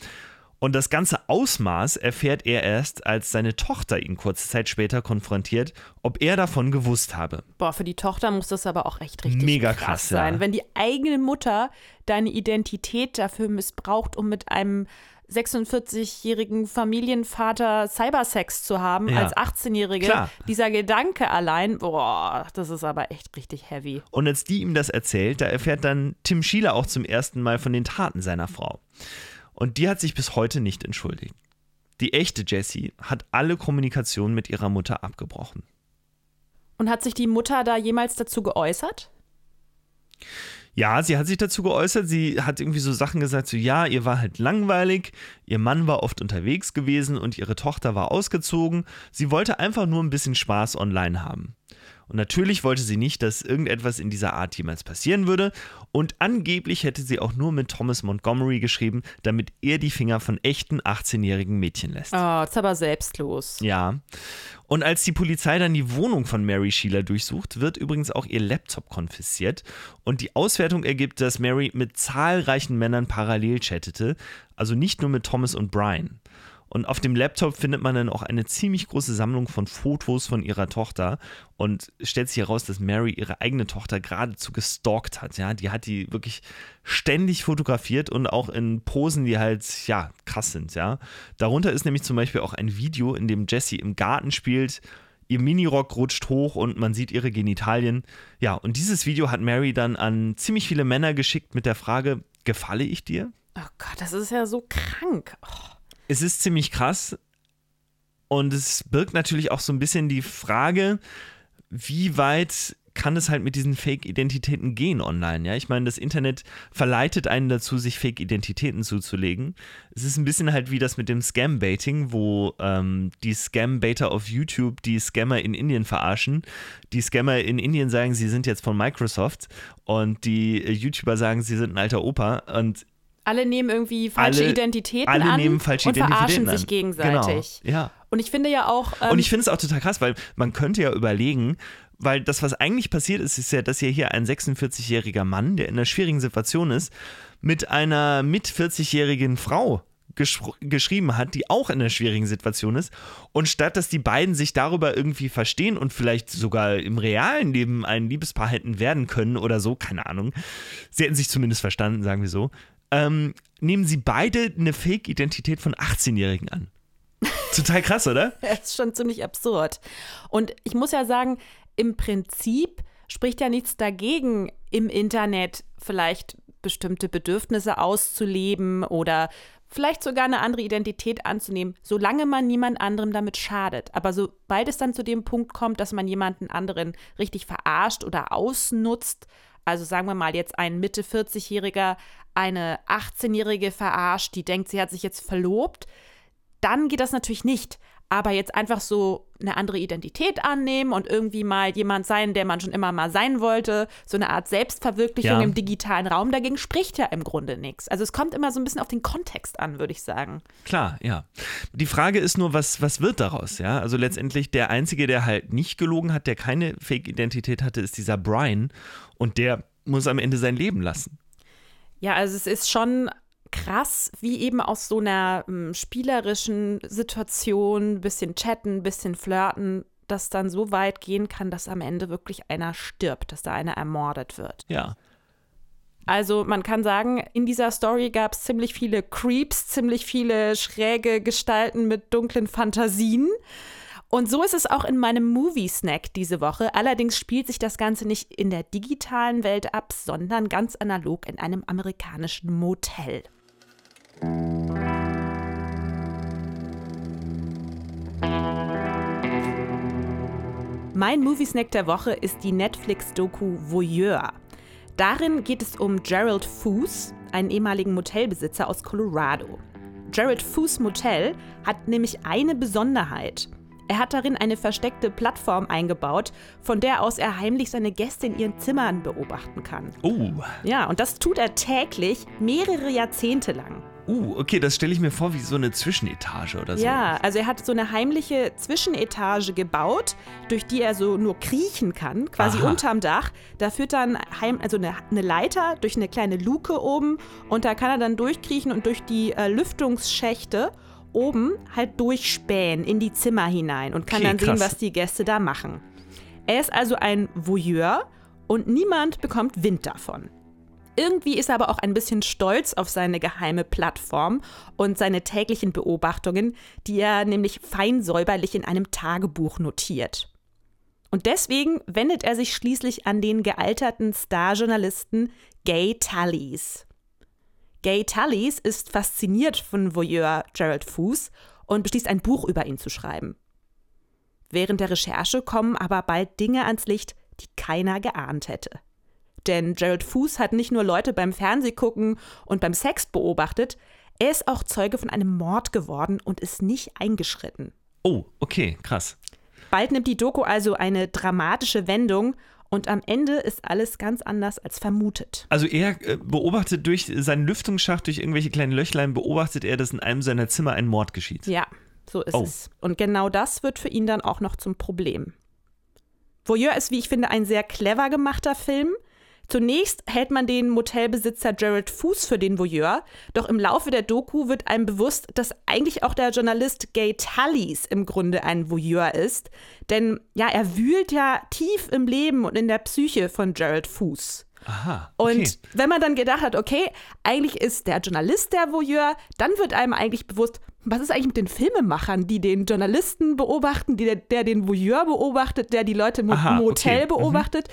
Und das ganze Ausmaß erfährt er erst, als seine Tochter ihn kurze Zeit später konfrontiert, ob er davon gewusst habe. Boah, für die Tochter muss das aber auch echt richtig Mega krass, krass, sein. ja. Wenn die eigene Mutter deine Identität dafür missbraucht, um mit einem 46-jährigen Familienvater Cybersex zu haben, Ja. als 18-Jährige, Klar. dieser Gedanke allein, boah, das ist aber echt richtig heavy. Und als die ihm das erzählt, da erfährt dann Tim Schieler auch zum ersten Mal von den Taten seiner Frau. Und die hat sich bis heute nicht entschuldigt. Die echte Jessie hat alle Kommunikation mit ihrer Mutter abgebrochen. Und hat sich die Mutter da jemals dazu geäußert? Ja, sie hat sich dazu geäußert. Sie hat irgendwie so Sachen gesagt, so ja, ihr war halt langweilig, ihr Mann war oft unterwegs gewesen und ihre Tochter war ausgezogen. Sie wollte einfach nur ein bisschen Spaß online haben. Und natürlich wollte sie nicht, dass irgendetwas in dieser Art jemals passieren würde. Und angeblich hätte sie auch nur mit Thomas Montgomery geschrieben, damit er die Finger von echten 18-jährigen Mädchen lässt. Oh, ist aber selbstlos. Ja. Und als die Polizei dann die Wohnung von Mary Sheila durchsucht, wird übrigens auch ihr Laptop konfisziert. Und die Auswertung ergibt, dass Mary mit zahlreichen Männern parallel chattete, also nicht nur mit Thomas und Brian. Und auf dem Laptop findet man dann auch eine ziemlich große Sammlung von Fotos von ihrer Tochter und stellt sich heraus, dass Mary ihre eigene Tochter geradezu gestalkt hat. Ja, die hat die wirklich ständig fotografiert und auch in Posen, die halt, ja, krass sind. Ja, darunter ist nämlich zum Beispiel auch ein Video, in dem Jessie im Garten spielt. Ihr Minirock rutscht hoch und man sieht ihre Genitalien. Ja, und dieses Video hat Mary dann an ziemlich viele Männer geschickt mit der Frage: Gefalle ich dir? Oh Gott, das ist ja so krank. Oh. Es ist ziemlich krass. Und es birgt natürlich auch so ein bisschen die Frage, wie weit kann es halt mit diesen Fake-Identitäten gehen online. Ja, ich meine, das Internet verleitet einen dazu, sich Fake-Identitäten zuzulegen. Es ist ein bisschen halt wie das mit dem Scam-Baiting, wo ähm, die Scam-Baiter auf YouTube die Scammer in Indien verarschen. Die Scammer in Indien sagen, sie sind jetzt von Microsoft und die äh, YouTuber sagen, sie sind ein alter Opa und alle nehmen irgendwie falsche Alle- Identitäten alle an nehmen falsche und Identitäten verarschen an. sich gegenseitig. Genau. Ja. Und ich finde ja auch, ähm, Und ich finde es auch total krass, weil man könnte ja überlegen, weil das, was eigentlich passiert ist, ist ja, dass ja hier ein 46-jähriger Mann, der in einer schwierigen Situation ist, mit einer mit 40-jährigen Frau geschr- geschrieben hat, die auch in einer schwierigen Situation ist. Und statt dass die beiden sich darüber irgendwie verstehen und vielleicht sogar im realen Leben ein Liebespaar hätten werden können oder so, keine Ahnung, sie hätten sich zumindest verstanden, sagen wir so, ähm, nehmen sie beide eine Fake-Identität von 18-Jährigen an. Total krass, oder? Das ist schon ziemlich absurd. Und ich muss ja sagen, im Prinzip spricht ja nichts dagegen, im Internet vielleicht bestimmte Bedürfnisse auszuleben oder vielleicht sogar eine andere Identität anzunehmen, solange man niemand anderem damit schadet. Aber sobald es dann zu dem Punkt kommt, dass man jemanden anderen richtig verarscht oder ausnutzt, also sagen wir mal jetzt ein Mitte 40-Jähriger eine 18-Jährige verarscht, die denkt, sie hat sich jetzt verlobt, dann geht das natürlich nicht. Aber jetzt einfach so eine andere Identität annehmen und irgendwie mal jemand sein, der man schon immer mal sein wollte, so eine Art Selbstverwirklichung Ja. im digitalen Raum, dagegen spricht ja im Grunde nichts. Also es kommt immer so ein bisschen auf den Kontext an, würde ich sagen. Klar, ja. Die Frage ist nur, was, was wird daraus, ja? Also letztendlich der Einzige, der halt nicht gelogen hat, der keine Fake-Identität hatte, ist dieser Brian. Und der muss am Ende sein Leben lassen. Ja, also es ist schon krass, wie eben aus so einer ähm, spielerischen Situation, bisschen chatten, bisschen flirten, das dann so weit gehen kann, dass am Ende wirklich einer stirbt, dass da einer ermordet wird. Ja. Also man kann sagen, in dieser Story gab es ziemlich viele Creeps, ziemlich viele schräge Gestalten mit dunklen Fantasien. Und so ist es auch in meinem Movie-Snack diese Woche. Allerdings spielt sich das Ganze nicht in der digitalen Welt ab, sondern ganz analog in einem amerikanischen Motel. Mein Movie-Snack der Woche ist die Netflix-Doku Voyeur. Darin geht es um Gerald Foos, einen ehemaligen Motelbesitzer aus Colorado. Gerald Foos Motel hat nämlich eine Besonderheit. Er hat darin eine versteckte Plattform eingebaut, von der aus er heimlich seine Gäste in ihren Zimmern beobachten kann. Oh, Ja, und das tut er täglich, mehrere Jahrzehnte lang. Uh, okay, das stelle ich mir vor wie so eine Zwischenetage oder so. Ja, also er hat so eine heimliche Zwischenetage gebaut, durch die er so nur kriechen kann, quasi Aha. unterm Dach. Da führt dann heim, also eine, eine Leiter durch eine kleine Luke oben und da kann er dann durchkriechen und durch die äh, Lüftungsschächte oben halt durchspähen in die Zimmer hinein und kann Okay, dann sehen, krass. was die Gäste da machen. Er ist also ein Voyeur und niemand bekommt Wind davon. Irgendwie ist er aber auch ein bisschen stolz auf seine geheime Plattform und seine täglichen Beobachtungen, die er nämlich fein säuberlich in einem Tagebuch notiert. Und deswegen wendet er sich schließlich an den gealterten Starjournalisten Gay Tallies. Gay Tallies ist fasziniert von Voyeur Gerald Foos und beschließt ein Buch über ihn zu schreiben. Während der Recherche kommen aber bald Dinge ans Licht, die keiner geahnt hätte. Denn Gerald Foos hat nicht nur Leute beim Fernsehgucken und beim Sex beobachtet, er ist auch Zeuge von einem Mord geworden und ist nicht eingeschritten. Oh, okay, krass. Bald nimmt die Doku also eine dramatische Wendung und am Ende ist alles ganz anders als vermutet. Also er äh, beobachtet durch seinen Lüftungsschacht, durch irgendwelche kleinen Löchlein, beobachtet er, dass in einem seiner Zimmer ein Mord geschieht. Ja, so ist Oh. es. Und genau das wird für ihn dann auch noch zum Problem. Voyeur ist, wie ich finde, ein sehr clever gemachter Film. Zunächst hält man den Motelbesitzer Gerald Foos für den Voyeur, doch im Laufe der Doku wird einem bewusst, dass eigentlich auch der Journalist Gay Tallies im Grunde ein Voyeur ist. Denn ja, er wühlt ja tief im Leben und in der Psyche von Gerald Foos. Aha. Und Okay. wenn man dann gedacht hat, okay, eigentlich ist der Journalist der Voyeur, dann wird einem eigentlich bewusst, was ist eigentlich mit den Filmemachern, die den Journalisten beobachten, die, der, der den Voyeur beobachtet, der die Leute im Aha, Motel okay. Mhm.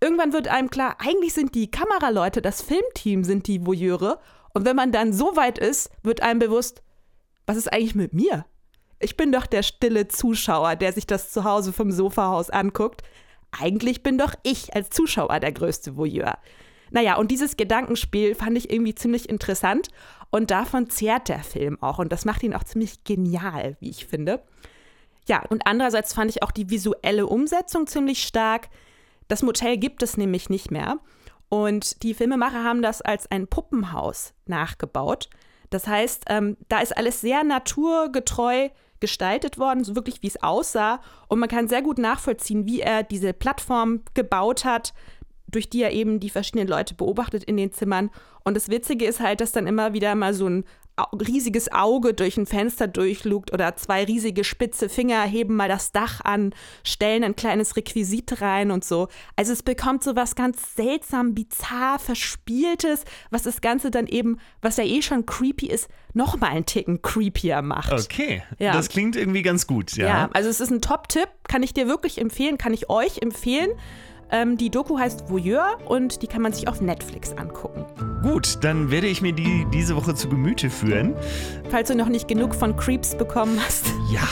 Irgendwann wird einem klar, eigentlich sind die Kameraleute, das Filmteam sind die Voyeure. Und wenn man dann so weit ist, wird einem bewusst, was ist eigentlich mit mir? Ich bin doch der stille Zuschauer, der sich das zu Hause vom Sofahaus anguckt. Eigentlich bin doch ich als Zuschauer der größte Voyeur. Naja, und dieses Gedankenspiel fand ich irgendwie ziemlich interessant und davon zehrt der Film auch und das macht ihn auch ziemlich genial, wie ich finde. Ja, und andererseits fand ich auch die visuelle Umsetzung ziemlich stark. Das Motel gibt es nämlich nicht mehr und die Filmemacher haben das als ein Puppenhaus nachgebaut. Das heißt, ähm, da ist alles sehr naturgetreu gestaltet worden, so wirklich wie es aussah. Und man kann sehr gut nachvollziehen, wie er diese Plattform gebaut hat, durch die er eben die verschiedenen Leute beobachtet in den Zimmern. Und das Witzige ist halt, dass dann immer wieder mal so ein riesiges Auge durch ein Fenster durchlugt oder zwei riesige spitze Finger heben mal das Dach an, stellen ein kleines Requisit rein und so. Also es bekommt so was ganz seltsam, bizarr, verspieltes, was das Ganze dann eben, was ja eh schon creepy ist, noch mal einen Ticken creepier macht. Okay, ja. das klingt irgendwie ganz gut, ja. Ja, also es ist ein Top-Tipp, kann ich dir wirklich empfehlen, kann ich euch empfehlen. Ähm, die Doku heißt Voyeur und die kann man sich auf Netflix angucken. Gut, dann werde ich mir die diese Woche zu Gemüte führen. Falls du noch nicht genug von Creeps bekommen hast. Ja.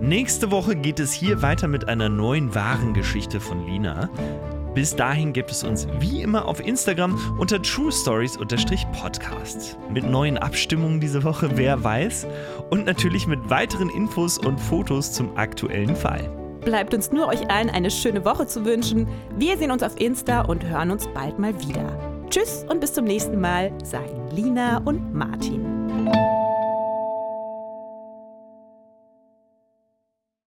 Nächste Woche geht es hier weiter mit einer neuen wahren Geschichte von Lina. Bis dahin gibt es uns wie immer auf Instagram unter True Stories-Podcast. Mit neuen Abstimmungen diese Woche, wer weiß. Und natürlich mit weiteren Infos und Fotos zum aktuellen Fall. Bleibt uns nur euch allen eine schöne Woche zu wünschen. Wir sehen uns auf Insta und hören uns bald mal wieder. Tschüss und bis zum nächsten Mal, sagen Lina und Martin.